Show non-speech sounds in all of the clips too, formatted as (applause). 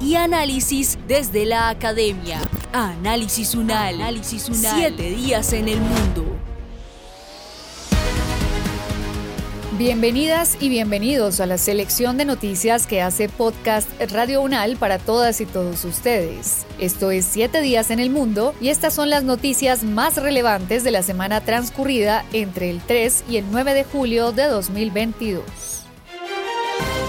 y análisis desde la academia. Análisis UNAL. Análisis UNAL. Siete días en el mundo. Bienvenidas y bienvenidos a la selección de noticias que hace podcast Radio Unal para todas y todos ustedes. Esto es 7 días en el mundo y estas son las noticias más relevantes de la semana transcurrida entre el 3 y el 9 de julio de 2022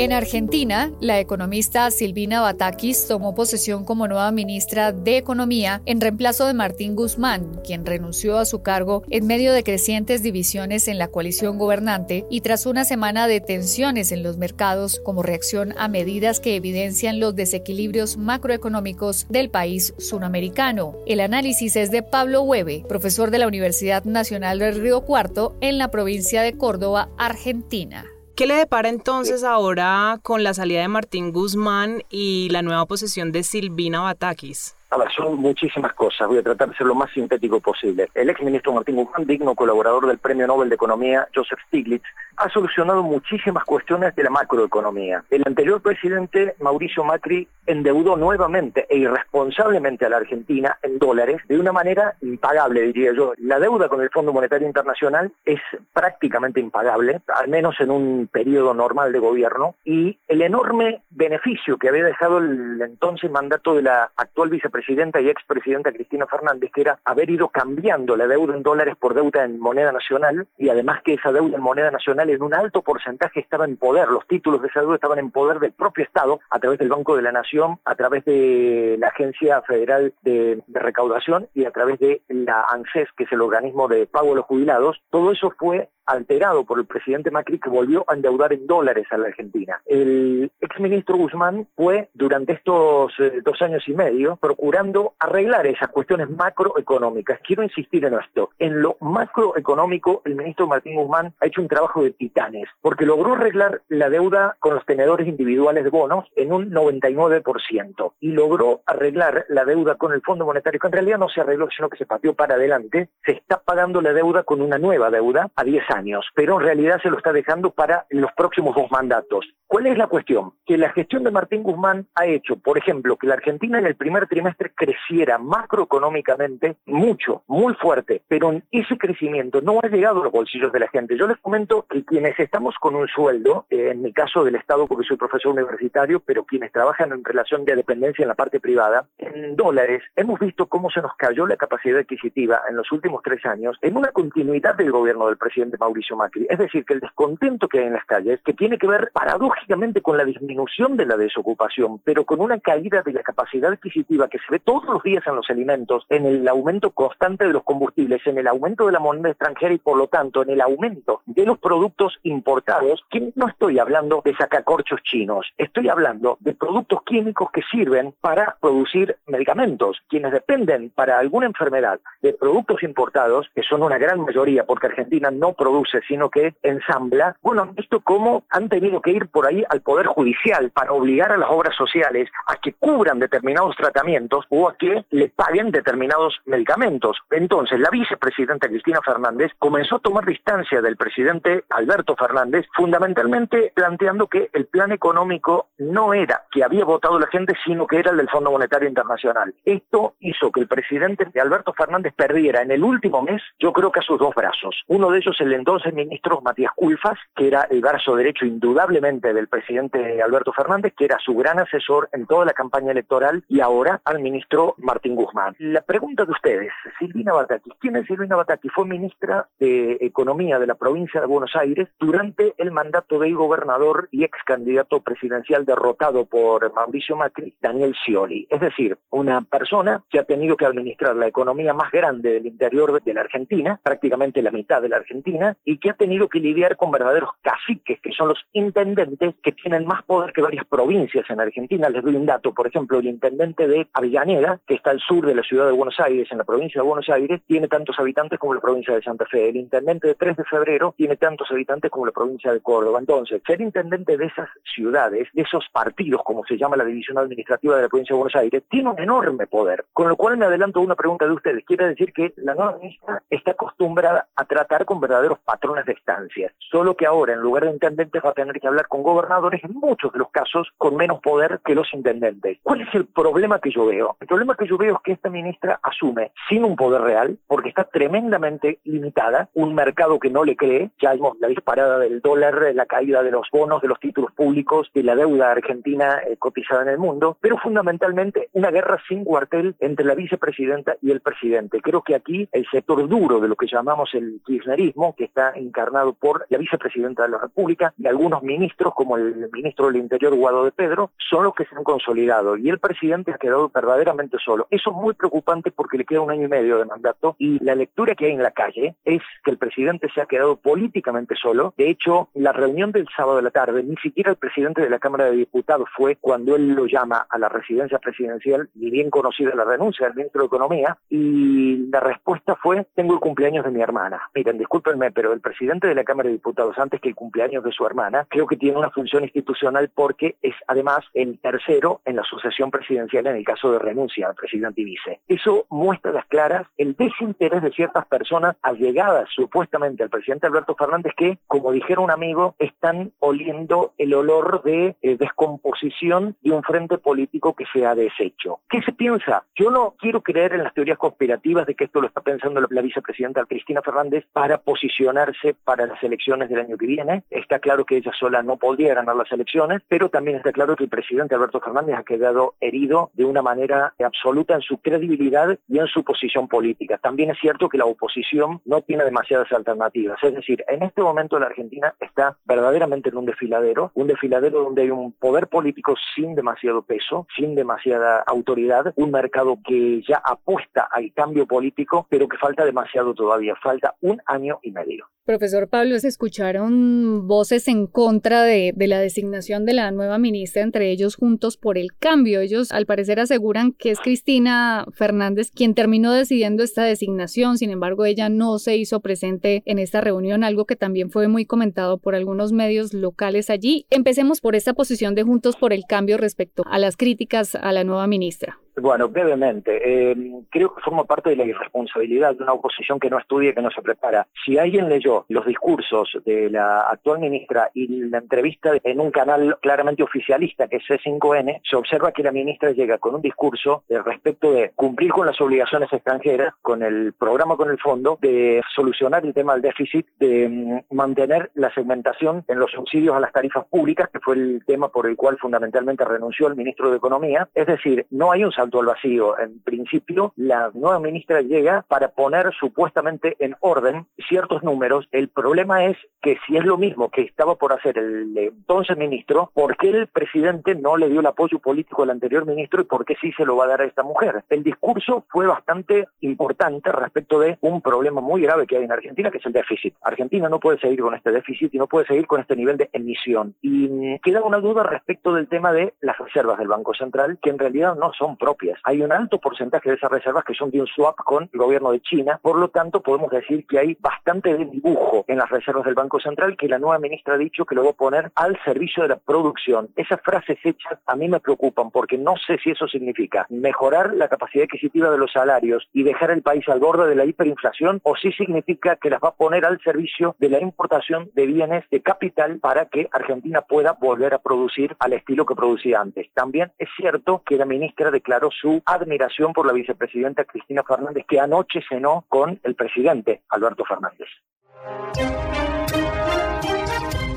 En Argentina, la economista Silvina Batakis tomó posesión como nueva ministra de Economía en reemplazo de Martín Guzmán, quien renunció a su cargo en medio de crecientes divisiones en la coalición gobernante y tras una semana de tensiones en los mercados como reacción a medidas que evidencian los desequilibrios macroeconómicos del país sudamericano. El análisis es de Pablo Hueve, profesor de la Universidad Nacional del Río Cuarto en la provincia de Córdoba, Argentina. ¿Qué le depara entonces ahora con la salida de Martín Guzmán y la nueva posesión de Silvina Batakis? A ver, son muchísimas cosas. Voy a tratar de ser lo más sintético posible. El ex ministro Martín Guzmán, digno colaborador del Premio Nobel de Economía Joseph Stiglitz, ha solucionado muchísimas cuestiones de la macroeconomía. El anterior presidente, Mauricio Macri, endeudó nuevamente e irresponsablemente a la Argentina en dólares de una manera impagable, diría yo. La deuda con el Fondo Monetario Internacional es prácticamente impagable, al menos en un periodo normal de gobierno, y el enorme beneficio que había dejado el entonces mandato de la actual vicepresidenta presidenta y expresidenta Cristina Fernández, que era haber ido cambiando la deuda en dólares por deuda en moneda nacional y además que esa deuda en moneda nacional en un alto porcentaje estaba en poder, los títulos de esa deuda estaban en poder del propio Estado a través del Banco de la Nación, a través de la Agencia Federal de, Recaudación y a través de la ANSES, que es el organismo de pago a los jubilados. Todo eso fue alterado por el presidente Macri que volvió a endeudar en dólares a la Argentina. El exministro Guzmán fue durante estos eh, dos años y medio procurando arreglar esas cuestiones macroeconómicas. Quiero insistir en esto. En lo macroeconómico, el ministro Martín Guzmán ha hecho un trabajo de titanes, porque logró arreglar la deuda con los tenedores individuales de bonos en un 99% y logró arreglar la deuda con el Fondo Monetario, que en realidad no se arregló, sino que se pateó para adelante. Se está pagando la deuda con una nueva deuda a 10 años pero en realidad se lo está dejando para los próximos dos mandatos. ¿Cuál es la cuestión? Que la gestión de Martín Guzmán ha hecho, por ejemplo, que la Argentina en el primer trimestre creciera macroeconómicamente mucho, muy fuerte, pero ese crecimiento no ha llegado a los bolsillos de la gente. Yo les comento que quienes estamos con un sueldo, eh, en mi caso del Estado porque soy profesor universitario, pero quienes trabajan en relación de dependencia en la parte privada, en dólares, hemos visto cómo se nos cayó la capacidad adquisitiva en los últimos tres años en una continuidad del gobierno del presidente Mauricio Macri. Es decir, que el descontento que hay en las calles, que tiene que ver paradójicamente con la disminución de la desocupación, pero con una caída de la capacidad adquisitiva que se ve todos los días en los alimentos, en el aumento constante de los combustibles, en el aumento de la moneda extranjera y por lo tanto en el aumento de los productos importados, que no estoy hablando de sacacorchos chinos, estoy hablando de productos químicos que sirven para producir medicamentos. Quienes dependen para alguna enfermedad de productos importados, que son una gran mayoría, porque Argentina no produce sino que ensambla, bueno, han visto cómo han tenido que ir por ahí al Poder Judicial para obligar a las obras sociales a que cubran determinados tratamientos o a que le paguen determinados medicamentos. Entonces, la vicepresidenta Cristina Fernández comenzó a tomar distancia del presidente Alberto Fernández, fundamentalmente planteando que el plan económico no era que había votado la gente, sino que era el del Fondo Monetario Internacional. Esto hizo que el presidente Alberto Fernández perdiera en el último mes, yo creo que a sus dos brazos. Uno de ellos el entonces ministro Matías Culfas, que era el brazo derecho indudablemente del presidente Alberto Fernández, que era su gran asesor en toda la campaña electoral, y ahora al ministro Martín Guzmán. La pregunta de ustedes, Silvina Bataki, ¿quién es Silvina Bataki? Fue ministra de Economía de la provincia de Buenos Aires durante el mandato del gobernador y ex candidato presidencial derrotado por Mauricio Macri, Daniel Scioli. Es decir, una persona que ha tenido que administrar la economía más grande del interior de la Argentina, prácticamente la mitad de la Argentina, y que ha tenido que lidiar con verdaderos caciques, que son los intendentes que tienen más poder que varias provincias en Argentina. Les doy un dato, por ejemplo, el intendente de Avellaneda, que está al sur de la ciudad de Buenos Aires, en la provincia de Buenos Aires, tiene tantos habitantes como la provincia de Santa Fe. El intendente de 3 de febrero tiene tantos habitantes como la provincia de Córdoba. Entonces, ser intendente de esas ciudades, de esos partidos, como se llama la división administrativa de la provincia de Buenos Aires, tiene un enorme poder. Con lo cual me adelanto a una pregunta de ustedes. Quiere decir que la nueva ministra está acostumbrada a tratar con verdaderos patrones de estancias. Solo que ahora, en lugar de intendentes, va a tener que hablar con gobernadores, en muchos de los casos, con menos poder que los intendentes. ¿Cuál es el problema que yo veo? El problema que yo veo es que esta ministra asume sin un poder real, porque está tremendamente limitada, un mercado que no le cree, ya vimos la disparada del dólar, la caída de los bonos, de los títulos públicos, de la deuda argentina eh, cotizada en el mundo, pero fundamentalmente una guerra sin cuartel entre la vicepresidenta y el presidente. Creo que aquí el sector duro de lo que llamamos el kirchnerismo, que está encarnado por la vicepresidenta de la República y algunos ministros, como el ministro del Interior Guado de Pedro, son los que se han consolidado y el presidente ha quedado verdaderamente solo. Eso es muy preocupante porque le queda un año y medio de mandato y la lectura que hay en la calle es que el presidente se ha quedado políticamente solo. De hecho, la reunión del sábado de la tarde, ni siquiera el presidente de la Cámara de Diputados fue cuando él lo llama a la residencia presidencial, y bien conocida la renuncia del ministro de Economía, y la respuesta fue, tengo el cumpleaños de mi hermana. Miren, discúlpenme, pero el presidente de la Cámara de Diputados, antes que el cumpleaños de su hermana, creo que tiene una función institucional porque es además el tercero en la sucesión presidencial en el caso de renuncia al presidente y vice. Eso muestra las claras el desinterés de ciertas personas allegadas supuestamente al presidente Alberto Fernández que, como dijera un amigo, están oliendo el olor de eh, descomposición de un frente político que se ha deshecho. ¿Qué se piensa? Yo no quiero creer en las teorías conspirativas de que esto lo está pensando la, vicepresidenta Cristina Fernández para posicionarse para las elecciones del año que viene. Está claro que ella sola no podría ganar las elecciones, pero también está claro que el presidente Alberto Fernández ha quedado herido de una manera absoluta en su credibilidad y en su posición política. También es cierto que la oposición no tiene demasiadas alternativas. Es decir, en este momento la Argentina está verdaderamente en un desfiladero, un desfiladero donde hay un poder político sin demasiado peso, sin demasiada autoridad, un mercado que ya apuesta al cambio político, pero que falta demasiado todavía, falta un año y medio. Profesor Pablo, se escucharon voces en contra de, de, la designación de la nueva ministra, entre ellos Juntos por el Cambio. Ellos al parecer aseguran que es Cristina Fernández quien terminó decidiendo esta designación, sin embargo ella no se hizo presente en esta reunión, algo que también fue muy comentado por algunos medios locales allí. Empecemos por esta posición de Juntos por el Cambio respecto a las críticas a la nueva ministra. Bueno, brevemente, eh, creo que forma parte de la irresponsabilidad de una oposición que no estudia, que no se prepara. Si alguien leyó los discursos de la actual ministra y la entrevista en un canal claramente oficialista que es C5N, se observa que la ministra llega con un discurso respecto de cumplir con las obligaciones extranjeras, con el programa, con el fondo, de solucionar el tema del déficit, de mm, mantener la segmentación en los subsidios a las tarifas públicas, que fue el tema por el cual fundamentalmente renunció el ministro de Economía. Es decir, no hay un salto al vacío. En principio, la nueva ministra llega para poner supuestamente en orden ciertos números. El problema es que si es lo mismo que estaba por hacer el entonces ministro, ¿por qué el presidente no le dio el apoyo político al anterior ministro y por qué sí se lo va a dar a esta mujer? El discurso fue bastante importante respecto de un problema muy grave que hay en Argentina, que es el déficit. Argentina no puede seguir con este déficit y no puede seguir con este nivel de emisión. Y queda una duda respecto del tema de las reservas del Banco Central, que en realidad no son propias hay un alto porcentaje de esas reservas que son de un swap con el gobierno de China, por lo tanto podemos decir que hay bastante dibujo en las reservas del Banco Central que la nueva ministra ha dicho que lo va a poner al servicio de la producción. Esas frases hechas a mí me preocupan porque no sé si eso significa mejorar la capacidad adquisitiva de los salarios y dejar el país al borde de la hiperinflación o si significa que las va a poner al servicio de la importación de bienes de capital para que Argentina pueda volver a producir al estilo que producía antes. También es cierto que la ministra declaró su admiración por la vicepresidenta Cristina Fernández, que anoche cenó con el presidente Alberto Fernández.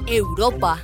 Europa.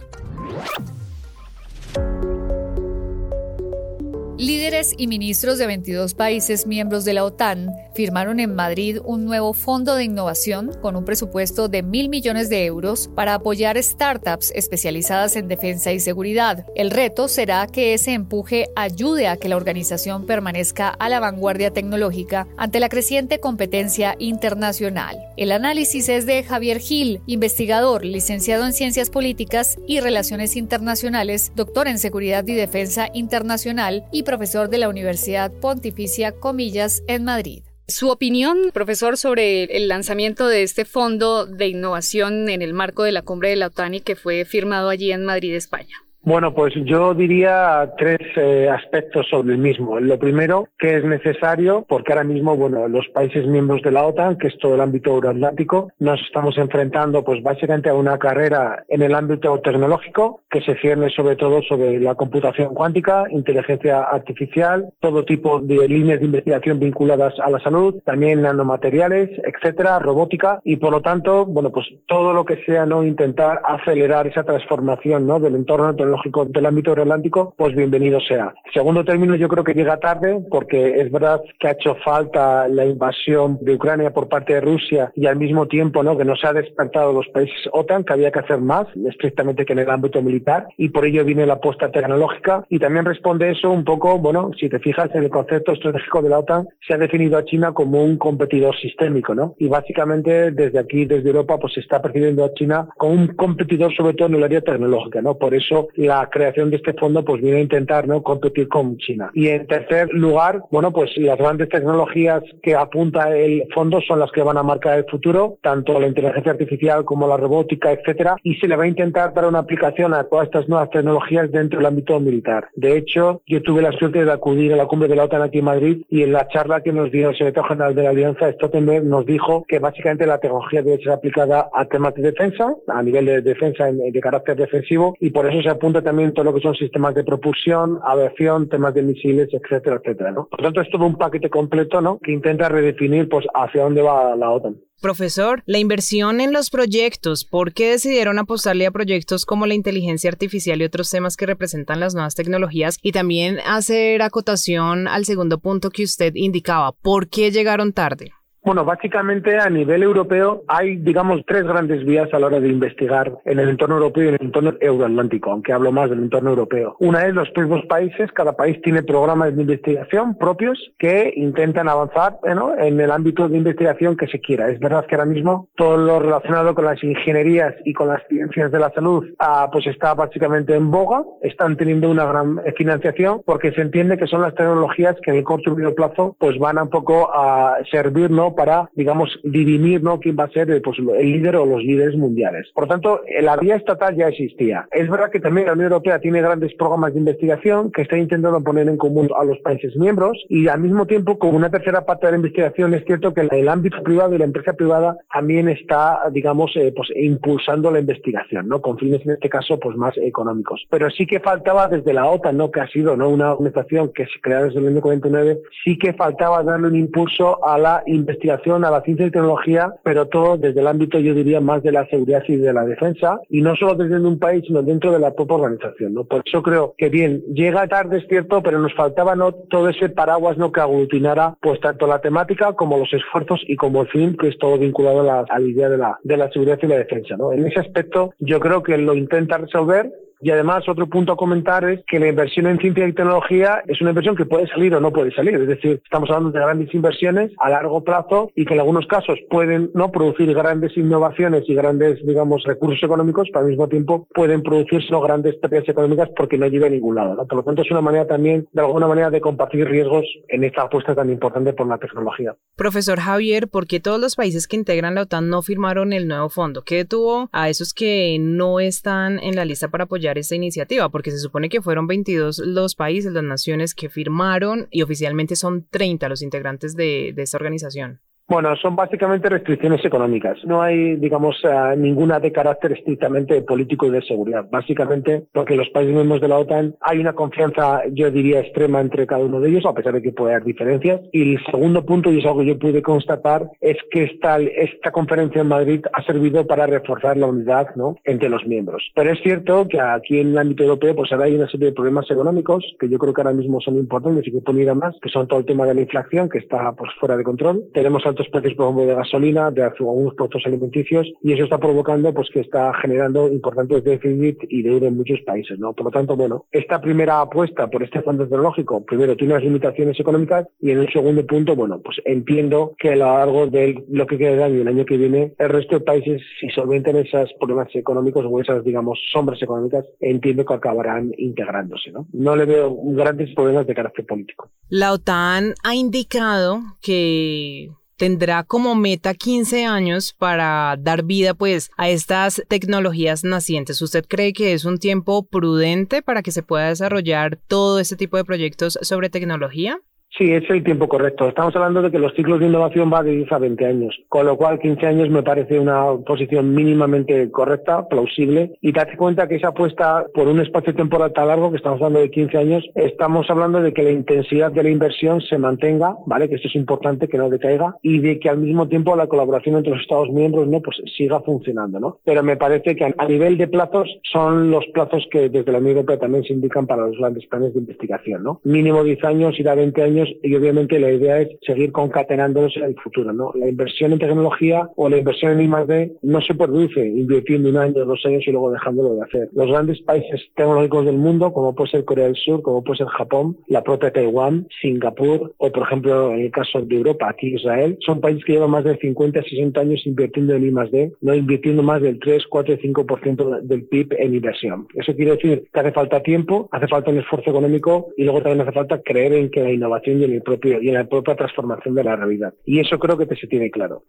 Líderes y ministros de 22 países miembros de la OTAN firmaron en Madrid un nuevo fondo de innovación con un presupuesto de mil millones de euros para apoyar startups especializadas en defensa y seguridad. El reto será que ese empuje ayude a que la organización permanezca a la vanguardia tecnológica ante la creciente competencia internacional. El análisis es de Javier Gil, investigador, licenciado en Ciencias Políticas y Relaciones Internacionales, doctor en Seguridad y Defensa Internacional y profesor de la Universidad Pontificia Comillas en Madrid. Su opinión, profesor, sobre el lanzamiento de este fondo de innovación en el marco de la cumbre de la OTAN y que fue firmado allí en Madrid, España. Bueno, pues yo diría tres eh, aspectos sobre el mismo. Lo primero, que es necesario, porque ahora mismo, bueno, los países miembros de la OTAN, que es todo el ámbito euroatlántico, nos estamos enfrentando, pues básicamente a una carrera en el ámbito tecnológico que se cierne sobre todo sobre la computación cuántica, inteligencia artificial, todo tipo de líneas de investigación vinculadas a la salud, también nanomateriales, etcétera, robótica y por lo tanto, bueno, pues todo lo que sea no intentar acelerar esa transformación, ¿no? del entorno tecnológico del ámbito euroatlántico, pues bienvenido sea. Segundo término, yo creo que llega tarde porque es verdad que ha hecho falta la invasión de Ucrania por parte de Rusia y al mismo tiempo ¿no? que nos ha despertado los países OTAN, que había que hacer más, estrictamente que en el ámbito militar, y por ello viene la apuesta tecnológica y también responde eso un poco, bueno, si te fijas en el concepto estratégico de la OTAN, se ha definido a China como un competidor sistémico, ¿no? Y básicamente desde aquí, desde Europa, pues se está percibiendo a China como un competidor sobre todo en el área tecnológica, ¿no? Por eso la creación de este fondo pues viene a intentar ¿no? competir con China. Y en tercer lugar, bueno, pues las grandes tecnologías que apunta el fondo son las que van a marcar el futuro, tanto la inteligencia artificial como la robótica, etcétera, y se le va a intentar dar una aplicación a todas estas nuevas tecnologías dentro del ámbito militar. De hecho, yo tuve la suerte de acudir a la cumbre de la OTAN aquí en Madrid y en la charla que nos dio el secretario general de la Alianza, Stoltenberg, nos dijo que básicamente la tecnología debe ser aplicada a temas de defensa, a nivel de defensa de carácter defensivo, y por eso se apunta también todo lo que son sistemas de propulsión, aviación, temas de misiles, etcétera, etcétera. ¿no? Por lo tanto, es todo un paquete completo ¿no? que intenta redefinir pues, hacia dónde va la OTAN. Profesor, la inversión en los proyectos, ¿por qué decidieron apostarle a proyectos como la inteligencia artificial y otros temas que representan las nuevas tecnologías? Y también hacer acotación al segundo punto que usted indicaba, ¿por qué llegaron tarde? Bueno, básicamente a nivel europeo hay, digamos, tres grandes vías a la hora de investigar en el entorno europeo y en el entorno euroatlántico, aunque hablo más del entorno europeo. Una es los mismos países, cada país tiene programas de investigación propios que intentan avanzar en el ámbito de investigación que se quiera. Es verdad que ahora mismo todo lo relacionado con las ingenierías y con las ciencias de la salud ah, pues está básicamente en boga, están teniendo una gran financiación porque se entiende que son las tecnologías que en el corto y medio plazo pues van a un poco a servir ¿no? Para, digamos, dirimir ¿no? quién va a ser pues, el líder o los líderes mundiales. Por lo tanto, la vía estatal ya existía. Es verdad que también la Unión Europea tiene grandes programas de investigación que está intentando poner en común a los países miembros y al mismo tiempo, como una tercera parte de la investigación, es cierto que el ámbito privado y la empresa privada también está, digamos, eh, pues impulsando la investigación, ¿no? Con fines, en este caso, pues más económicos. Pero sí que faltaba desde la OTAN, ¿no? Que ha sido, ¿no? Una organización que se creó desde el año 49, sí que faltaba darle un impulso a la investigación a la ciencia y tecnología, pero todo desde el ámbito, yo diría, más de la seguridad y de la defensa, y no solo desde un país, sino dentro de la propia organización. ¿no? Por eso creo que bien, llega tarde, es cierto, pero nos faltaba no todo ese paraguas no que aglutinara pues tanto la temática como los esfuerzos y como el fin, que es todo vinculado a la, a la idea de la, de la seguridad y la defensa. ¿no? En ese aspecto, yo creo que lo intenta resolver y además, otro punto a comentar es que la inversión en ciencia y tecnología es una inversión que puede salir o no puede salir. Es decir, estamos hablando de grandes inversiones a largo plazo y que en algunos casos pueden no producir grandes innovaciones y grandes, digamos, recursos económicos, pero al mismo tiempo pueden producirse grandes pérdidas económicas porque no lleva a ningún lado. Por lo tanto, es una manera también, de alguna manera, de compartir riesgos en esta apuesta tan importante por la tecnología. Profesor Javier, ¿por qué todos los países que integran la OTAN no firmaron el nuevo fondo? ¿Qué detuvo a esos que no están en la lista para apoyar esta iniciativa, porque se supone que fueron 22 los países, las naciones que firmaron y oficialmente son 30 los integrantes de, esta organización. Bueno, son básicamente restricciones económicas. No hay, digamos, eh, ninguna de carácter estrictamente político y de seguridad. Básicamente porque los países miembros de la OTAN hay una confianza, yo diría, extrema entre cada uno de ellos, a pesar de que puede haber diferencias. Y el segundo punto, y es algo que yo pude constatar, es que esta, esta conferencia en Madrid ha servido para reforzar la unidad ¿no? entre los miembros. Pero es cierto que aquí en el ámbito europeo pues ahora hay una serie de problemas económicos que yo creo que ahora mismo son importantes y que pueden ir a más, que son todo el tema de la inflación que está pues fuera de control. Tenemos altos precios, por ejemplo, de gasolina, de algunos productos alimenticios, y eso está provocando pues que está generando importantes déficits y deuda en muchos países, ¿no? Por lo tanto, bueno, esta primera apuesta por este fondo tecnológico, primero tiene unas limitaciones económicas y en el segundo punto, bueno, pues entiendo que a lo largo de lo que queda de año el año que viene, el resto de países, si solventan esos problemas económicos o esas, digamos, sombras económicas, entiendo que acabarán integrándose, ¿no? No le veo grandes problemas de carácter político. La OTAN ha indicado que tendrá como meta 15 años para dar vida pues a estas tecnologías nacientes. ¿Usted cree que es un tiempo prudente para que se pueda desarrollar todo este tipo de proyectos sobre tecnología? Sí, es el tiempo correcto. Estamos hablando de que los ciclos de innovación van de 10 a 20 años, con lo cual 15 años me parece una posición mínimamente correcta, plausible, y date cuenta que esa apuesta por un espacio temporal tan largo, que estamos hablando de 15 años, estamos hablando de que la intensidad de la inversión se mantenga, ¿vale? Que esto es importante, que no decaiga, y de que al mismo tiempo la colaboración entre los Estados miembros, ¿no? Pues siga funcionando, ¿no? Pero me parece que a nivel de plazos son los plazos que desde la Unión Europea también se indican para los grandes planes de investigación, ¿no? Mínimo 10 años, ir a 20 años y obviamente la idea es seguir concatenándolos en el futuro. ¿no? La inversión en tecnología o la inversión en I+D no se produce invirtiendo un año, dos años y luego dejándolo de hacer. Los grandes países tecnológicos del mundo, como puede ser Corea del Sur, como puede ser Japón, la propia Taiwán, Singapur o, por ejemplo, en el caso de Europa, aquí Israel, son países que llevan más de 50, 60 años invirtiendo en I+D, no invirtiendo más del 3, 4, 5% del PIB en inversión. Eso quiere decir que hace falta tiempo, hace falta un esfuerzo económico y luego también hace falta creer en que la innovación y en, el propio, y en la propia transformación de la realidad. Y eso creo que se tiene claro.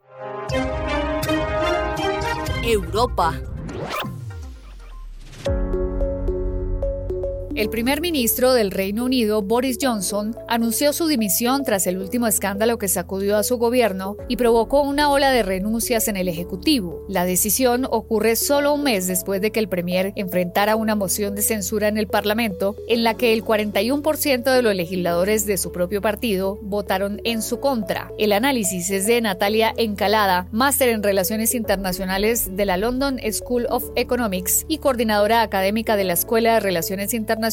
Europa. El primer ministro del Reino Unido, Boris Johnson, anunció su dimisión tras el último escándalo que sacudió a su gobierno y provocó una ola de renuncias en el Ejecutivo. La decisión ocurre solo un mes después de que el Premier enfrentara una moción de censura en el Parlamento, en la que el 41% de los legisladores de su propio partido votaron en su contra. El análisis es de Natalia Encalada, máster en Relaciones Internacionales de la London School of Economics y coordinadora académica de la Escuela de Relaciones Internacionales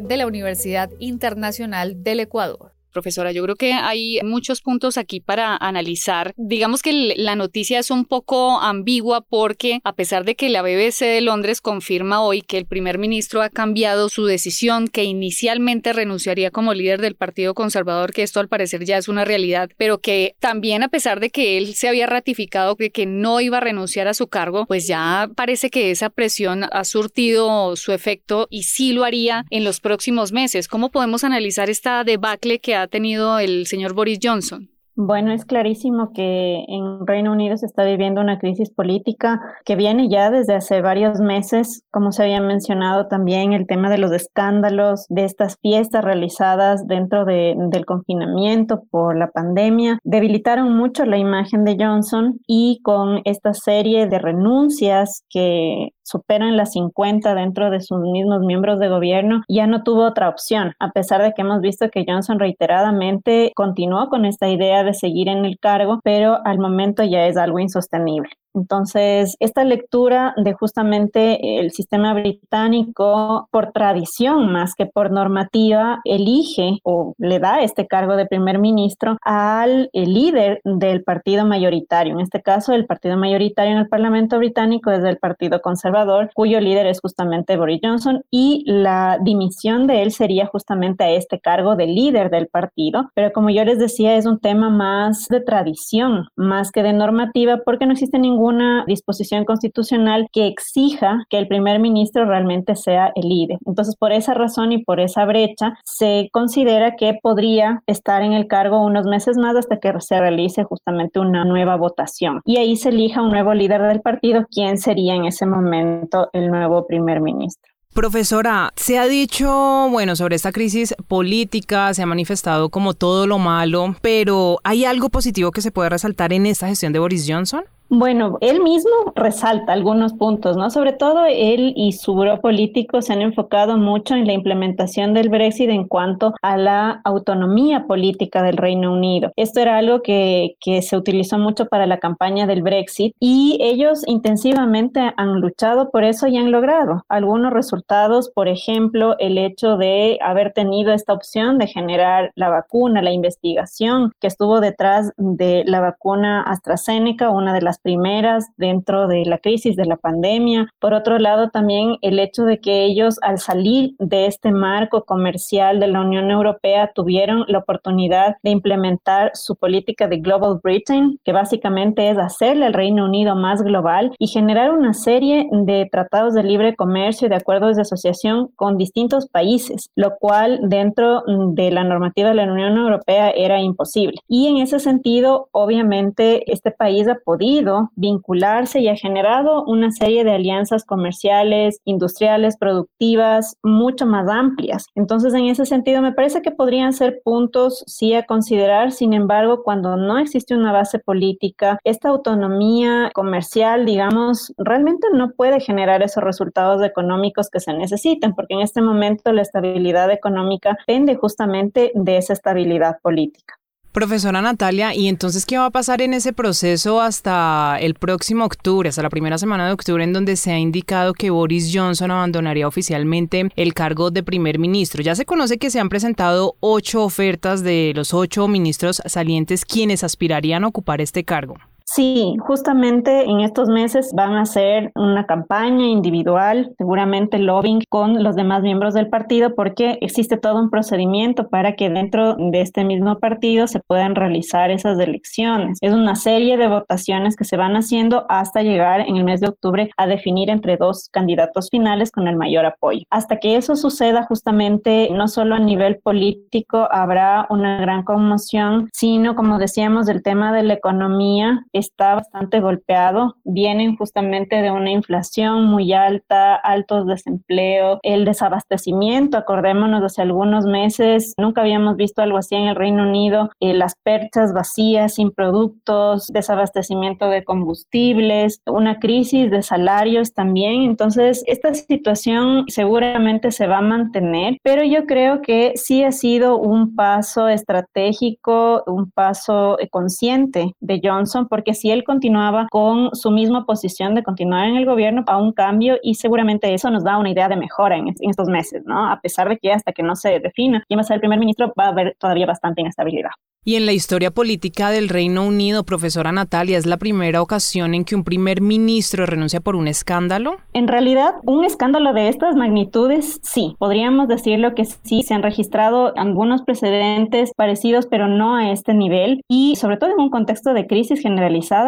de la Universidad Internacional del Ecuador. Profesora, yo creo que hay muchos puntos aquí para analizar. Digamos que la noticia es un poco ambigua porque a pesar de que la BBC de Londres confirma hoy que el primer ministro ha cambiado su decisión, que inicialmente renunciaría como líder del Partido Conservador, que esto al parecer ya es una realidad, pero que también a pesar de que él se había ratificado de que no iba a renunciar a su cargo, pues ya parece que esa presión ha surtido su efecto y sí lo haría en los próximos meses. ¿Cómo podemos analizar esta debacle que ha ha tenido el señor Boris Johnson? Bueno, es clarísimo que en Reino Unido se está viviendo una crisis política que viene ya desde hace varios meses, como se había mencionado también el tema de los escándalos, de estas fiestas realizadas dentro de, del confinamiento por la pandemia, debilitaron mucho la imagen de Johnson y con esta serie de renuncias que superan las 50 dentro de sus mismos miembros de gobierno, ya no tuvo otra opción, a pesar de que hemos visto que Johnson reiteradamente continuó con esta idea de seguir en el cargo, pero al momento ya es algo insostenible. Entonces, esta lectura de justamente el sistema británico, por tradición más que por normativa, elige o le da este cargo de primer ministro al líder del partido mayoritario. En este caso, el partido mayoritario en el Parlamento británico es el Partido Conservador, cuyo líder es justamente Boris Johnson, y la dimisión de él sería justamente a este cargo de líder del partido. Pero como yo les decía, es un tema más de tradición, más que de normativa, porque no existe ningún una disposición constitucional que exija que el primer ministro realmente sea el líder. Entonces, por esa razón y por esa brecha, se considera que podría estar en el cargo unos meses más hasta que se realice justamente una nueva votación. Y ahí se elija un nuevo líder del partido, quien sería en ese momento el nuevo primer ministro. Profesora, se ha dicho, bueno, sobre esta crisis política, se ha manifestado como todo lo malo, pero ¿hay algo positivo que se puede resaltar en esta gestión de Boris Johnson? Bueno, él mismo resalta algunos puntos, ¿no? Sobre todo él y su grupo político se han enfocado mucho en la implementación del Brexit en cuanto a la autonomía política del Reino Unido. Esto era algo que, que se utilizó mucho para la campaña del Brexit y ellos intensivamente han luchado por eso y han logrado algunos resultados, por ejemplo, el hecho de haber tenido esta opción de generar la vacuna, la investigación que estuvo detrás de la vacuna AstraZeneca, una de las primeras dentro de la crisis de la pandemia. Por otro lado, también el hecho de que ellos al salir de este marco comercial de la Unión Europea tuvieron la oportunidad de implementar su política de Global Britain, que básicamente es hacerle al Reino Unido más global y generar una serie de tratados de libre comercio y de acuerdos de asociación con distintos países, lo cual dentro de la normativa de la Unión Europea era imposible. Y en ese sentido, obviamente, este país ha podido vincularse y ha generado una serie de alianzas comerciales, industriales, productivas, mucho más amplias. Entonces, en ese sentido, me parece que podrían ser puntos sí a considerar. Sin embargo, cuando no existe una base política, esta autonomía comercial, digamos, realmente no puede generar esos resultados económicos que se necesitan, porque en este momento la estabilidad económica depende justamente de esa estabilidad política. Profesora Natalia, ¿y entonces qué va a pasar en ese proceso hasta el próximo octubre, hasta la primera semana de octubre, en donde se ha indicado que Boris Johnson abandonaría oficialmente el cargo de primer ministro? Ya se conoce que se han presentado ocho ofertas de los ocho ministros salientes quienes aspirarían a ocupar este cargo. Sí, justamente en estos meses van a hacer una campaña individual, seguramente lobbying con los demás miembros del partido, porque existe todo un procedimiento para que dentro de este mismo partido se puedan realizar esas elecciones. Es una serie de votaciones que se van haciendo hasta llegar en el mes de octubre a definir entre dos candidatos finales con el mayor apoyo. Hasta que eso suceda, justamente, no solo a nivel político habrá una gran conmoción, sino, como decíamos, del tema de la economía está bastante golpeado. Vienen justamente de una inflación muy alta, altos desempleo, el desabastecimiento. Acordémonos, hace algunos meses nunca habíamos visto algo así en el Reino Unido. Eh, las perchas vacías, sin productos, desabastecimiento de combustibles, una crisis de salarios también. Entonces, esta situación seguramente se va a mantener, pero yo creo que sí ha sido un paso estratégico, un paso eh, consciente de Johnson, porque si él continuaba con su misma posición de continuar en el gobierno a un cambio y seguramente eso nos da una idea de mejora en, estos meses, ¿no? A pesar de que hasta que no se defina quién va a ser el primer ministro va a haber todavía bastante inestabilidad. Y en la historia política del Reino Unido, profesora Natalia, ¿es la primera ocasión en que un primer ministro renuncia por un escándalo? En realidad, un escándalo de estas magnitudes, sí. Podríamos decirlo que sí, se han registrado algunos precedentes parecidos, pero no a este nivel. Y sobre todo en un contexto de crisis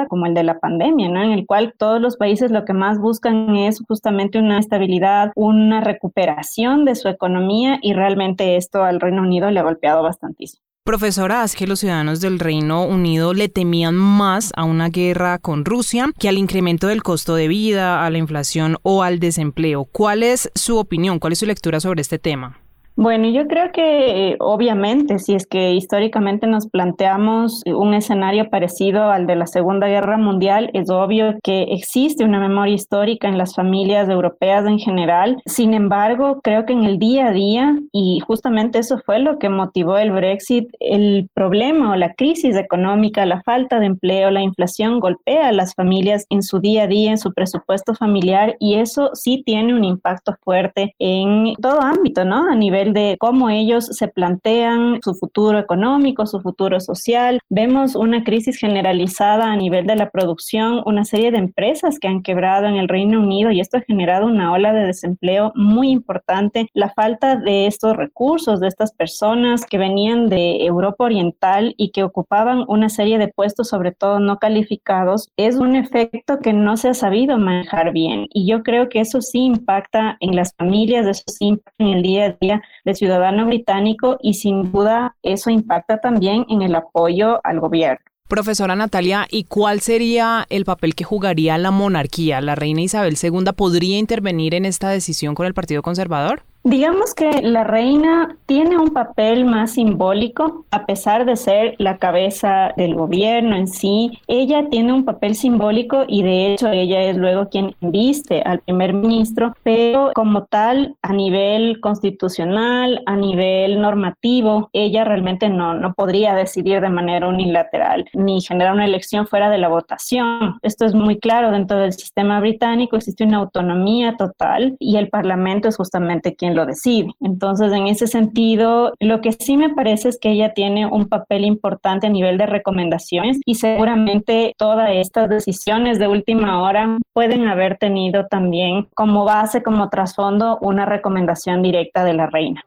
como el de la pandemia, ¿no? En el cual todos los países lo que más buscan es justamente una estabilidad, una recuperación de su economía y realmente esto al Reino Unido le ha golpeado bastantísimo. Profesora, es que los ciudadanos del Reino Unido le temían más a una guerra con Rusia que al incremento del costo de vida, a la inflación o al desempleo. ¿Cuál es su opinión? ¿Cuál es su lectura sobre este tema? Bueno, yo creo que eh, obviamente si es que históricamente nos planteamos un escenario parecido al de la Segunda Guerra Mundial, es obvio que existe una memoria histórica en las familias europeas en general. Sin embargo, creo que en el día a día, y justamente eso fue lo que motivó el Brexit, el problema o la crisis económica, la falta de empleo, la inflación golpea a las familias en su día a día, en su presupuesto familiar, y eso sí tiene un impacto fuerte en todo ámbito, ¿no? A nivel de cómo ellos se plantean su futuro económico, su futuro social. Vemos una crisis generalizada a nivel de la producción, una serie de empresas que han quebrado en el Reino Unido y esto ha generado una ola de desempleo muy importante. La falta de estos recursos, de estas personas que venían de Europa Oriental y que ocupaban una serie de puestos, sobre todo no calificados, es un efecto que no se ha sabido manejar bien. Y yo creo que eso sí impacta en las familias, eso sí impacta en el día a día de ciudadano británico y sin duda eso impacta también en el apoyo al gobierno. Profesora Natalia, ¿y cuál sería el papel que jugaría la monarquía? ¿La reina Isabel II podría intervenir en esta decisión con el Partido Conservador? Digamos que la reina tiene un papel más simbólico, a pesar de ser la cabeza del gobierno en sí, ella tiene un papel simbólico y de hecho ella es luego quien viste al primer ministro, pero como tal, a nivel constitucional, a nivel normativo, ella realmente no, no podría decidir de manera unilateral ni generar una elección fuera de la votación. Esto es muy claro dentro del sistema británico, existe una autonomía total y el Parlamento es justamente quien lo decide. Entonces, en ese sentido, lo que sí me parece es que ella tiene un papel importante a nivel de recomendaciones y seguramente todas estas decisiones de última hora pueden haber tenido también como base, como trasfondo, una recomendación directa de la reina.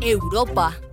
Europa.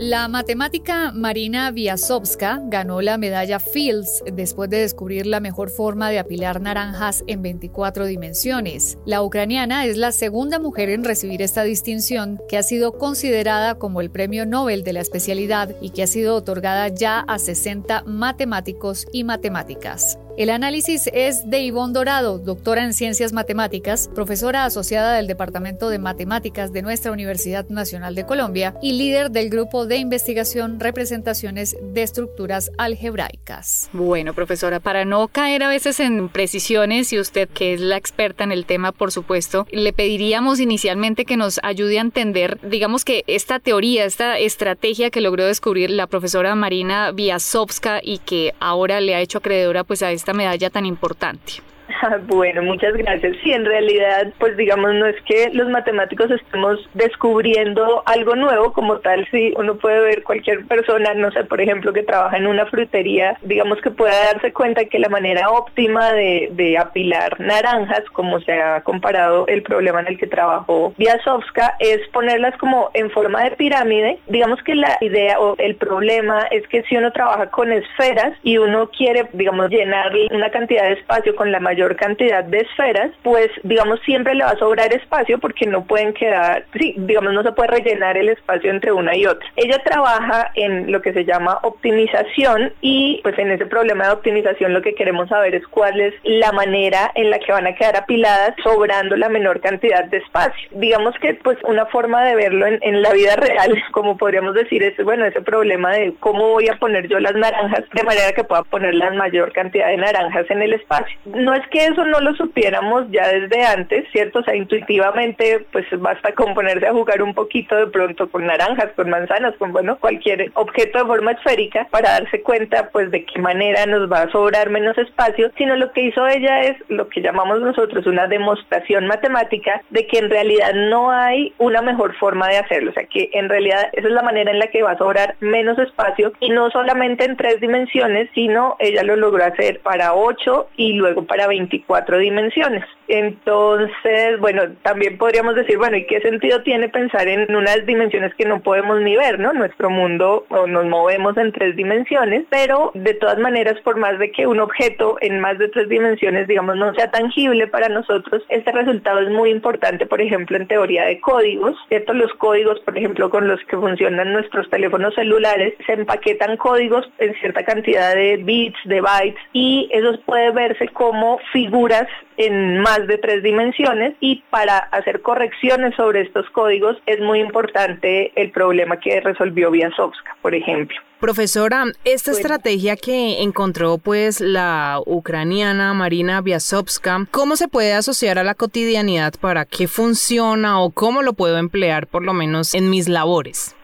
La matemática Marina Viasovska ganó la medalla Fields después de descubrir la mejor forma de apilar naranjas en 24 dimensiones. La ucraniana es la segunda mujer en recibir esta distinción, que ha sido considerada como el premio Nobel de la especialidad y que ha sido otorgada ya a 60 matemáticos y matemáticas. El análisis es de Ivonne Dorado, doctora en Ciencias Matemáticas, profesora asociada del Departamento de Matemáticas de nuestra Universidad Nacional de Colombia y líder del grupo de investigación Representaciones de Estructuras Algebraicas. Bueno, profesora, para no caer a veces en precisiones, y usted que es la experta en el tema, por supuesto, le pediríamos inicialmente que nos ayude a entender, digamos que esta teoría, esta estrategia que logró descubrir la profesora Marina Viasovska y que ahora le ha hecho acreedora pues a esta medalla tan importante. (laughs) Bueno, muchas gracias. Sí, en realidad, pues digamos, no es que los matemáticos estemos descubriendo algo nuevo como tal, si uno puede ver cualquier persona, no sé, por ejemplo, que trabaja en una frutería, digamos que pueda darse cuenta que la manera óptima de, apilar naranjas, como se ha comparado el problema en el que trabajó Biasovska, es ponerlas como en forma de pirámide. Digamos que la idea o el problema es que si uno trabaja con esferas y uno quiere, digamos, llenar una cantidad de espacio con la mayor cantidad de esferas, pues digamos siempre le va a sobrar espacio porque no pueden quedar, sí, digamos no se puede rellenar el espacio entre una y otra. Ella trabaja en lo que se llama optimización y pues en ese problema de optimización lo que queremos saber es cuál es la manera en la que van a quedar apiladas sobrando la menor cantidad de espacio. Digamos que pues una forma de verlo en, en la vida real, (laughs) como podríamos decir, es bueno ese problema de cómo voy a poner yo las naranjas de manera que pueda poner la mayor cantidad de naranjas en el espacio. No es que eso no lo supiéramos ya desde antes, ¿cierto? O sea, intuitivamente, pues basta con ponerse a jugar un poquito de pronto con naranjas, con manzanas, con, bueno, cualquier objeto de forma esférica para darse cuenta, pues, de qué manera nos va a sobrar menos espacio, sino lo que hizo ella es lo que llamamos nosotros una demostración matemática de que en realidad no hay una mejor forma de hacerlo, o sea, que en realidad esa es la manera en la que va a sobrar menos espacio y no solamente en tres dimensiones, sino ella lo logró hacer para ocho y luego para 24 dimensiones. Entonces, bueno, también podríamos decir, bueno, ¿y qué sentido tiene pensar en unas dimensiones que no podemos ni ver, ¿no? Nuestro mundo o nos movemos en tres dimensiones, pero de todas maneras, por más de que un objeto en más de tres dimensiones, digamos, no sea tangible para nosotros, este resultado es muy importante, por ejemplo, en teoría de códigos, ¿cierto? Los códigos, por ejemplo, con los que funcionan nuestros teléfonos celulares, se empaquetan códigos en cierta cantidad de bits, de bytes, y esos puede verse como figuras en más de tres dimensiones y para hacer correcciones sobre estos códigos es muy importante el problema que resolvió Viasovska, por ejemplo. Profesora, esta estrategia que encontró pues la ucraniana Marina Viasovska, ¿cómo se puede asociar a la cotidianidad para qué funciona o cómo lo puedo emplear por lo menos en mis labores?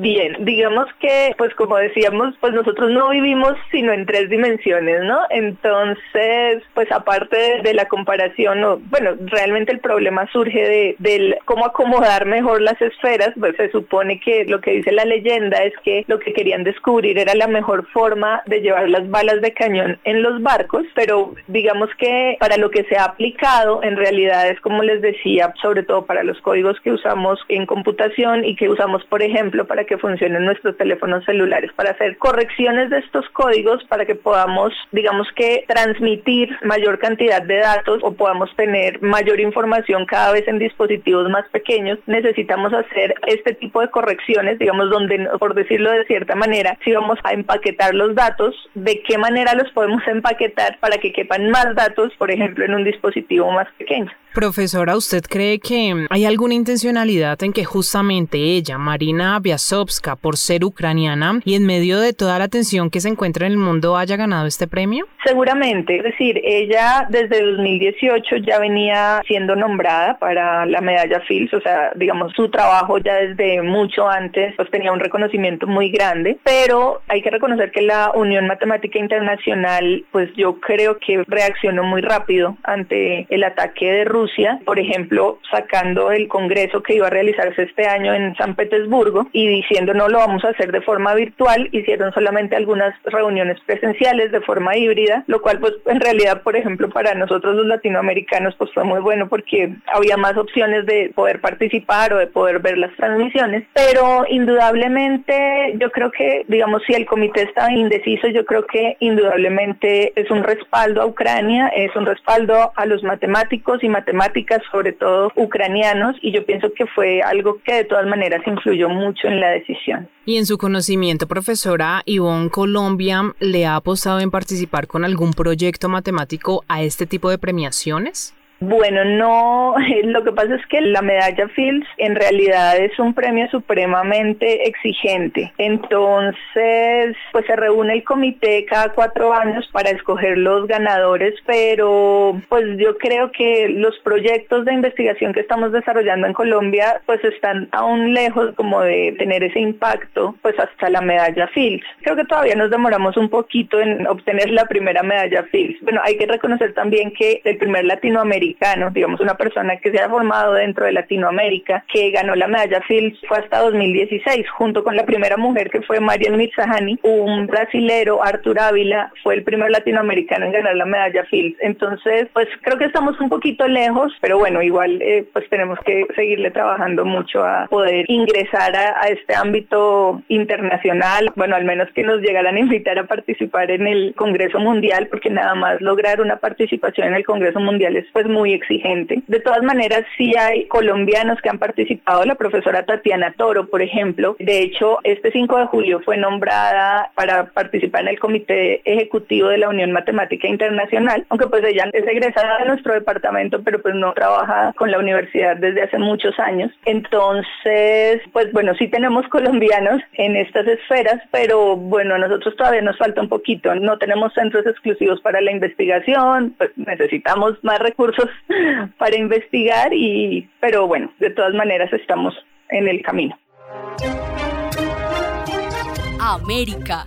Bien, digamos que, pues como decíamos, pues nosotros no vivimos sino en tres dimensiones, ¿no? Entonces, pues aparte de la comparación, bueno, realmente el problema surge de del cómo acomodar mejor las esferas, pues se supone que lo que dice la leyenda es que lo que querían descubrir era la mejor forma de llevar las balas de cañón en los barcos, pero digamos que para lo que se ha aplicado, en realidad es como les decía, sobre todo para los códigos que usamos en computación y que usamos, por ejemplo, para que funcionen nuestros teléfonos celulares, para hacer correcciones de estos códigos para que podamos, digamos que, transmitir mayor cantidad de datos o podamos tener mayor información cada vez en dispositivos más pequeños, necesitamos hacer este tipo de correcciones, digamos, donde, por decirlo de cierta manera, si vamos a empaquetar los datos, de qué manera los podemos empaquetar para que quepan más datos, por ejemplo, en un dispositivo más pequeño. Profesora, ¿usted cree que hay alguna intencionalidad en que justamente ella, Marina Vyazovska, por ser ucraniana y en medio de toda la tensión que se encuentra en el mundo, haya ganado este premio? Seguramente, es decir, ella desde 2018 ya venía siendo nombrada para la medalla Fields, o sea, digamos, su trabajo ya desde mucho antes pues tenía un reconocimiento muy grande, pero hay que reconocer que la Unión Matemática Internacional, pues yo creo que reaccionó muy rápido ante el ataque de Rusia, por ejemplo, sacando el congreso que iba a realizarse este año en San Petersburgo y diciendo no lo vamos a hacer de forma virtual, hicieron solamente algunas reuniones presenciales de forma híbrida, lo cual pues en realidad, por ejemplo, para nosotros los latinoamericanos pues fue muy bueno porque había más opciones de poder participar o de poder ver las transmisiones, pero indudablemente yo creo que, digamos, si el comité estaba indeciso, yo creo que indudablemente es un respaldo a Ucrania, es un respaldo a los matemáticos y matemáticas, sobre todo ucranianos, y yo pienso que fue algo que de todas maneras influyó mucho en la decisión. Y en su conocimiento, profesora, Ivonne Colombia le ha apostado en participar con algún proyecto matemático a este tipo de premiaciones? Bueno, no, (laughs) lo que pasa es que la medalla Fields en realidad es un premio supremamente exigente. Entonces, pues se reúne el comité cada cuatro años para escoger los ganadores, pero pues yo creo que los proyectos de investigación que estamos desarrollando en Colombia pues están aún lejos como de tener ese impacto pues hasta la medalla Fields. Creo que todavía nos demoramos un poquito en obtener la primera medalla Fields. Bueno, hay que reconocer también que el primer latinoamericano digamos una persona que se ha formado dentro de Latinoamérica, que ganó la medalla Fields fue hasta 2016, junto con la primera mujer que fue Marian Mirzahani, un brasilero, Artur Ávila, fue el primer latinoamericano en ganar la medalla Fields. Entonces, pues creo que estamos un poquito lejos, pero bueno, igual eh, pues tenemos que seguirle trabajando mucho a poder ingresar a, a este ámbito internacional, bueno, al menos que nos llegaran a invitar a participar en el Congreso Mundial, porque nada más lograr una participación en el Congreso Mundial es pues muy exigente. De todas maneras, sí hay colombianos que han participado, la profesora Tatiana Toro, por ejemplo. De hecho, este 5 de julio fue nombrada para participar en el Comité Ejecutivo de la Unión Matemática Internacional, aunque pues ella es egresada de nuestro departamento, pero pues no trabaja con la universidad desde hace muchos años. Entonces, pues bueno, sí tenemos colombianos en estas esferas, pero bueno, a nosotros todavía nos falta un poquito. No tenemos centros exclusivos para la investigación, pues necesitamos más recursos (laughs) para investigar y pero bueno, de todas maneras estamos en el camino. América.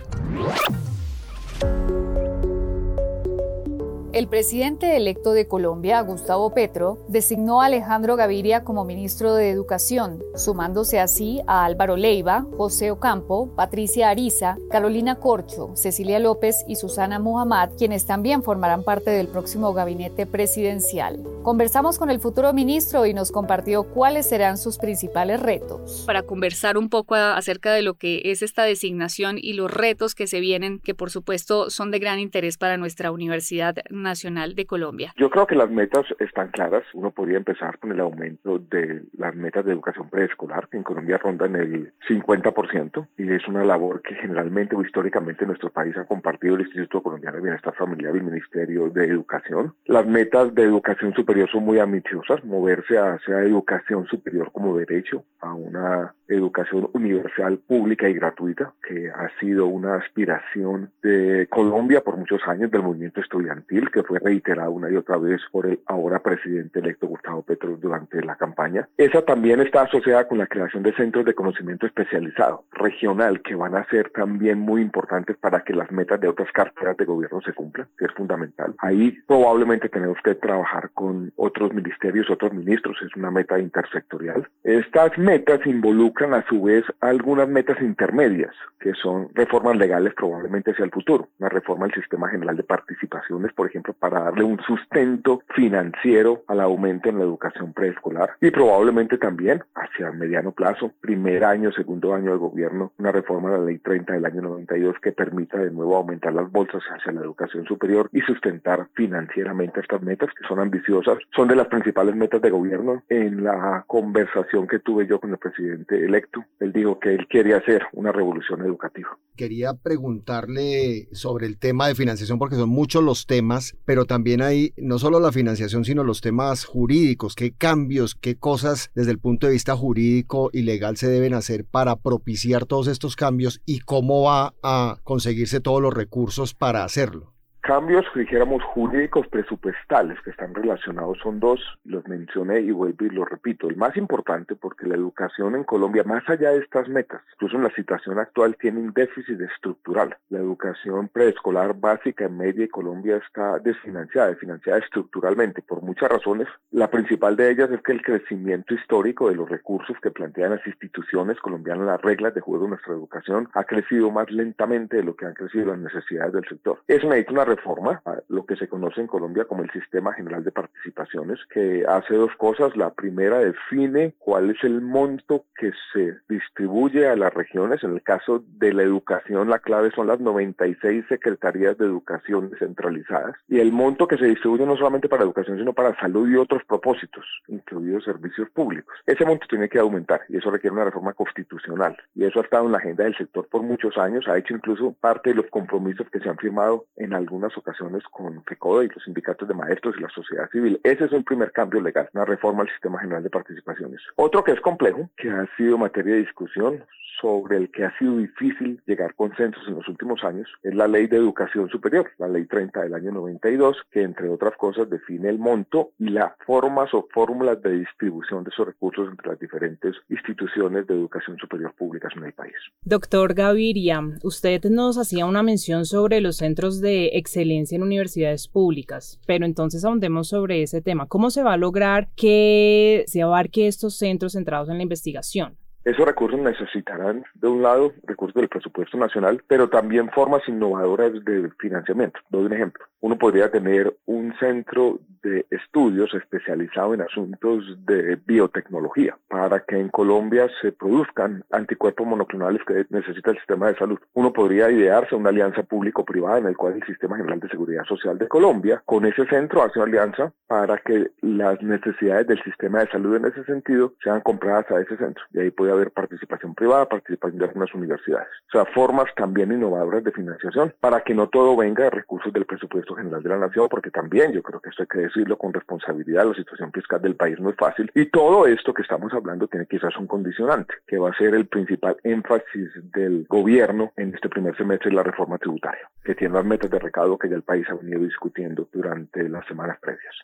El presidente electo de Colombia, Gustavo Petro, designó a Alejandro Gaviria como ministro de Educación, sumándose así a Álvaro Leiva, José Ocampo, Patricia Ariza, Carolina Corcho, Cecilia López y Susana Muhammad, quienes también formarán parte del próximo gabinete presidencial. Conversamos con el futuro ministro y nos compartió cuáles serán sus principales retos. Para conversar un poco acerca de lo que es esta designación y los retos que se vienen, que por supuesto son de gran interés para nuestra Universidad de Colombia? Yo creo que las metas están claras. Uno podría empezar con el aumento de las metas de educación preescolar, que en Colombia rondan el 50%, y es una labor que generalmente o históricamente nuestro país ha compartido el Instituto Colombiano de Bienestar Familiar y el Ministerio de Educación. Las metas de educación superior son muy ambiciosas, moverse hacia educación superior como derecho a una educación universal, pública y gratuita, que ha sido una aspiración de Colombia por muchos años del movimiento estudiantil, que fue reiterada una y otra vez por el ahora presidente electo Gustavo Petro durante la campaña. Esa también está asociada con la creación de centros de conocimiento especializado, regional, que van a ser también muy importantes para que las metas de otras carteras de gobierno se cumplan, que es fundamental. Ahí probablemente tenemos que trabajar con otros ministerios, otros ministros, es una meta intersectorial. Estas metas involucran a su vez algunas metas intermedias, que son reformas legales probablemente hacia el futuro, una reforma del sistema general de participaciones, por ejemplo, para darle un sustento financiero al aumento en la educación preescolar y probablemente también hacia mediano plazo, primer año, segundo año de gobierno, una reforma de la ley 30 del año 92 que permita de nuevo aumentar las bolsas hacia la educación superior y sustentar financieramente estas metas que son ambiciosas, son de las principales metas de gobierno. En la conversación que tuve yo con el presidente electo, él dijo que él quiere hacer una revolución educativa. Quería preguntarle sobre el tema de financiación porque son muchos los temas, pero también hay no solo la financiación, sino los temas jurídicos, qué cambios, qué cosas desde el punto de vista jurídico y legal se deben hacer para propiciar todos estos cambios y cómo va a conseguirse todos los recursos para hacerlo cambios, dijéramos, jurídicos presupuestales que están relacionados son dos, los mencioné y vuelvo y lo repito. El más importante porque la educación en Colombia, más allá de estas metas, incluso en la situación actual, tiene un déficit estructural. La educación preescolar básica en media y Colombia está desfinanciada, desfinanciada estructuralmente por muchas razones. La principal de ellas es que el crecimiento histórico de los recursos que plantean las instituciones colombianas, las reglas de juego de nuestra educación, ha crecido más lentamente de lo que han crecido las necesidades del sector. Eso necesita una reforma, lo que se conoce en Colombia como el Sistema General de Participaciones, que hace dos cosas. La primera define cuál es el monto que se distribuye a las regiones. En el caso de la educación, la clave son las 96 secretarías de educación descentralizadas y el monto que se distribuye no solamente para educación, sino para salud y otros propósitos, incluidos servicios públicos. Ese monto tiene que aumentar y eso requiere una reforma constitucional y eso ha estado en la agenda del sector por muchos años, ha hecho incluso parte de los compromisos que se han firmado en algunas ocasiones con FECODE y los sindicatos de maestros y la sociedad civil. Ese es un primer cambio legal, una reforma al sistema general de participaciones. Otro que es complejo, que ha sido materia de discusión, sobre el que ha sido difícil llegar consensos en los últimos años es la Ley de Educación Superior, la Ley 30 del año 92, que entre otras cosas define el monto y las formas o fórmulas de distribución de esos recursos entre las diferentes instituciones de educación superior públicas en el país. Doctor Gaviria, usted nos hacía una mención sobre los centros de excelencia en universidades públicas, pero entonces ahondemos sobre ese tema. ¿Cómo se va a lograr que se abarque estos centros centrados en la investigación? Esos recursos necesitarán, de un lado, recursos del presupuesto nacional, pero también formas innovadoras de financiamiento. Doy un ejemplo. Uno podría tener un centro de estudios especializado en asuntos de biotecnología para que en Colombia se produzcan anticuerpos monoclonales que necesita el sistema de salud. Uno podría idearse una alianza público-privada en el cual el Sistema General de Seguridad Social de Colombia, con ese centro, hace una alianza para que las necesidades del sistema de salud en ese sentido sean compradas a ese centro. Y ahí puede haber participación privada, participación de algunas universidades. O sea, formas también innovadoras de financiación para que no todo venga de recursos del presupuesto general de la nación, porque también yo creo que esto hay que decirlo con responsabilidad, la situación fiscal del país no es fácil. Y todo esto que estamos hablando tiene quizás un condicionante, que va a ser el principal énfasis del gobierno en este primer semestre la reforma tributaria, que tiene las metas de recaudo que ya el país ha venido discutiendo durante las semanas previas.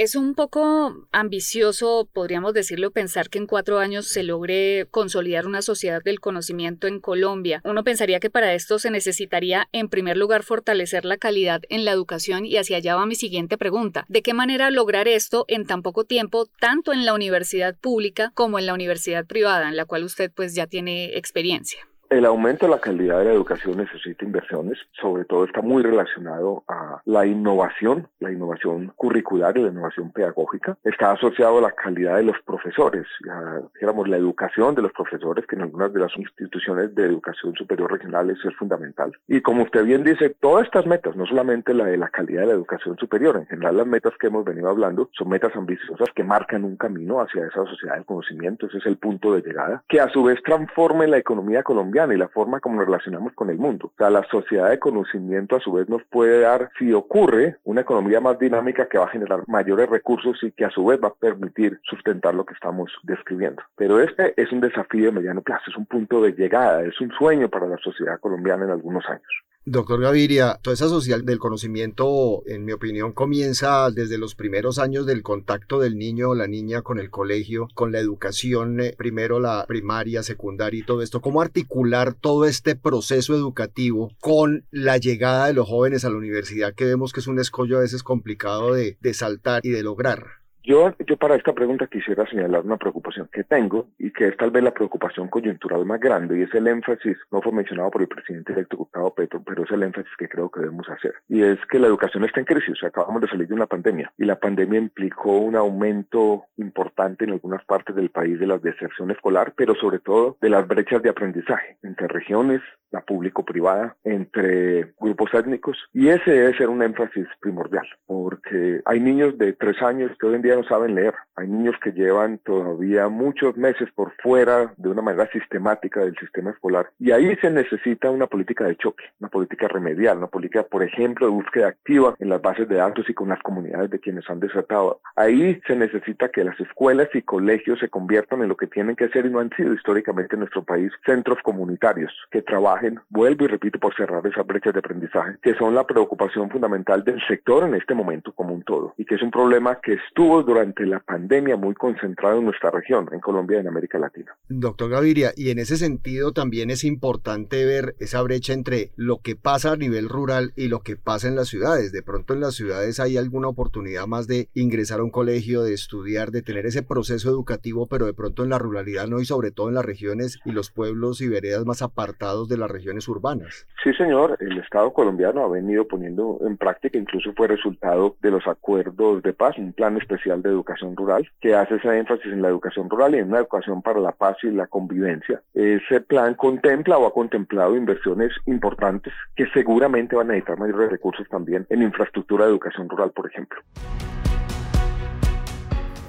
Es un poco ambicioso, podríamos decirlo, pensar que en cuatro años se logre consolidar una sociedad del conocimiento en Colombia. Uno pensaría que para esto se necesitaría, en primer lugar, fortalecer la calidad en la educación y hacia allá va mi siguiente pregunta. ¿De qué manera lograr esto en tan poco tiempo, tanto en la universidad pública como en la universidad privada, en la cual usted pues ya tiene experiencia? El aumento de la calidad de la educación necesita inversiones, sobre todo está muy relacionado a la innovación, la innovación curricular y la innovación pedagógica. Está asociado a la calidad de los profesores, ya, digamos, la educación de los profesores, que en algunas de las instituciones de educación superior regionales es fundamental. Y como usted bien dice, todas estas metas, no solamente la de la calidad de la educación superior, en general las metas que hemos venido hablando son metas ambiciosas que marcan un camino hacia esa sociedad del conocimiento, ese es el punto de llegada, que a su vez transforme la economía colombiana y la forma como nos relacionamos con el mundo. O sea, la sociedad de conocimiento a su vez nos puede dar, si ocurre, una economía más dinámica que va a generar mayores recursos y que a su vez va a permitir sustentar lo que estamos describiendo. Pero este es un desafío de mediano plazo, es un punto de llegada, es un sueño para la sociedad colombiana en algunos años. Doctor Gaviria, toda esa social del conocimiento, en mi opinión, comienza desde los primeros años del contacto del niño o la niña con el colegio, con la educación, eh, primero la primaria, secundaria y todo esto. ¿Cómo articular todo este proceso educativo con la llegada de los jóvenes a la universidad, que vemos que es un escollo a veces complicado de, de saltar y de lograr? Yo, yo para esta pregunta quisiera señalar una preocupación que tengo y que es tal vez la preocupación coyuntural más grande y es el énfasis, no fue mencionado por el presidente electo Gustavo Petro, pero es el énfasis que creo que debemos hacer. Y es que la educación está en crisis, acabamos de salir de una pandemia y la pandemia implicó un aumento importante en algunas partes del país de la deserción escolar, pero sobre todo de las brechas de aprendizaje entre regiones, la público-privada, entre grupos étnicos y ese debe ser un énfasis primordial porque hay niños de tres años que hoy en día no saben leer. Hay niños que llevan todavía muchos meses por fuera de una manera sistemática del sistema escolar. Y ahí se necesita una política de choque, una política remedial, una política, por ejemplo, de búsqueda activa en las bases de datos y con las comunidades de quienes han desertado. Ahí se necesita que las escuelas y colegios se conviertan en lo que tienen que ser y no han sido históricamente en nuestro país centros comunitarios que trabajen, vuelvo y repito, por cerrar esas brechas de aprendizaje, que son la preocupación fundamental del sector en este momento como un todo y que es un problema que estuvo durante la pandemia muy concentrado en nuestra región, en Colombia y en América Latina. Doctor Gaviria, y en ese sentido también es importante ver esa brecha entre lo que pasa a nivel rural y lo que pasa en las ciudades. De pronto en las ciudades hay alguna oportunidad más de ingresar a un colegio, de estudiar, de tener ese proceso educativo, pero de pronto en la ruralidad no y sobre todo en las regiones y los pueblos y veredas más apartados de las regiones urbanas. Sí, señor, el Estado colombiano ha venido poniendo en práctica, incluso fue resultado de los acuerdos de paz, un plan especial de Educación Rural, que hace ese énfasis en la educación rural y en una educación para la paz y la convivencia. Ese plan contempla o ha contemplado inversiones importantes que seguramente van a necesitar mayores recursos también en infraestructura de educación rural, por ejemplo.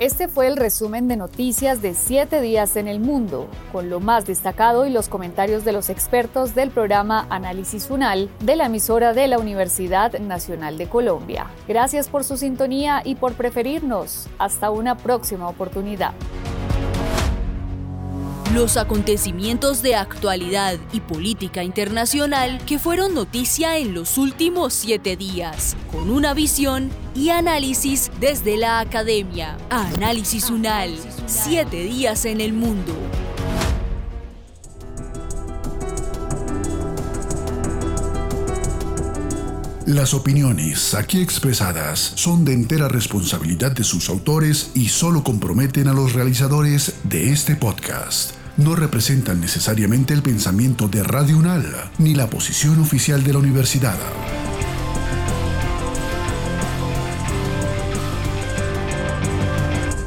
Este fue el resumen de noticias de siete días en el mundo, con lo más destacado y los comentarios de los expertos del programa Análisis UNAL de la emisora de la Universidad Nacional de Colombia. Gracias por su sintonía y por preferirnos. Hasta una próxima oportunidad. Los acontecimientos de actualidad y política internacional que fueron noticia en los últimos siete días, con una visión y análisis desde la academia. Análisis UNAL, siete días en el mundo. Las opiniones aquí expresadas son de entera responsabilidad de sus autores y solo comprometen a los realizadores de este podcast no representan necesariamente el pensamiento de Radio UNAL ni la posición oficial de la universidad.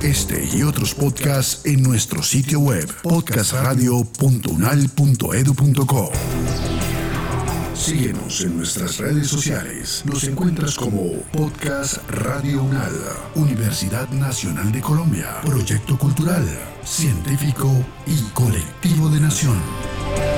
Este y otros podcasts en nuestro sitio web podcastradio.unal.edu.co. Síguenos en nuestras redes sociales. Nos encuentras como Podcast Radio UNAL, Universidad Nacional de Colombia, Proyecto Cultural científico y colectivo de nación.